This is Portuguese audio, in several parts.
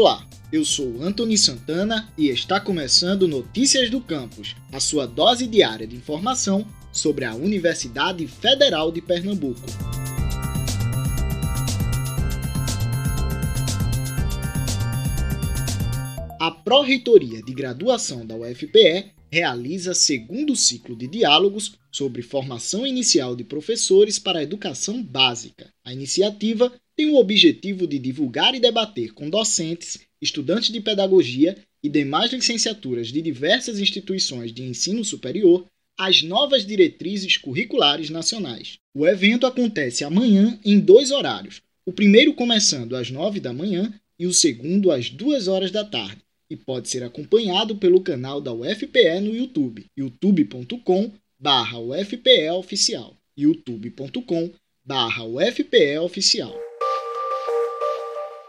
Olá, eu sou Anthony Santana e está começando Notícias do Campus, a sua dose diária de informação sobre a Universidade Federal de Pernambuco. A Pró-Reitoria de Graduação da UFPE realiza segundo ciclo de diálogos sobre formação inicial de professores para a educação básica. A iniciativa tem o objetivo de divulgar e debater com docentes, estudantes de pedagogia e demais licenciaturas de diversas instituições de ensino superior as novas diretrizes curriculares nacionais. O evento acontece amanhã em dois horários, o primeiro começando às nove da manhã e o segundo às duas horas da tarde, e pode ser acompanhado pelo canal da UFPE no YouTube, youtube.com barra UFPE Oficial, youtube.com barra UFPE Oficial.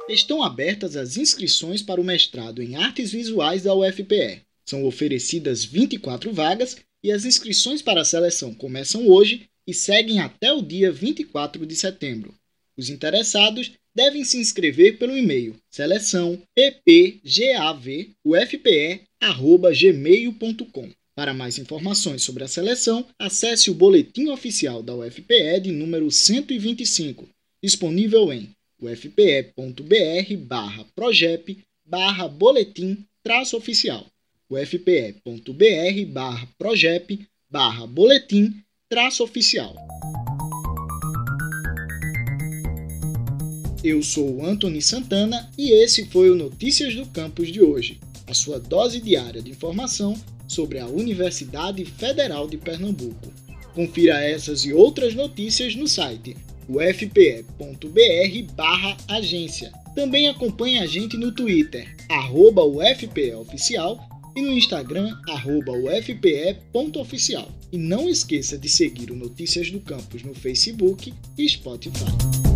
Estão abertas as inscrições para o mestrado em Artes Visuais da UFPE. São oferecidas 24 vagas e as inscrições para a seleção começam hoje e seguem até o dia 24 de setembro. Os interessados devem se inscrever pelo e-mail seleção ppgavufpe@gmail.com. Para mais informações sobre a seleção, acesse o boletim oficial da UFPE de número 125, disponível em ufpe.br/projep boletim oficial ufpe.br/projep boletim oficial Eu sou Anthony Santana e esse foi o Notícias do Campus de hoje, a sua dose diária de informação sobre a Universidade Federal de Pernambuco. Confira essas e outras notícias no site ufpe.br/agência. Também acompanhe a gente no Twitter, arroba UFPEoficial e no Instagram, arroba ufpe.oficial. E não esqueça de seguir o Notícias do Campus no Facebook e Spotify.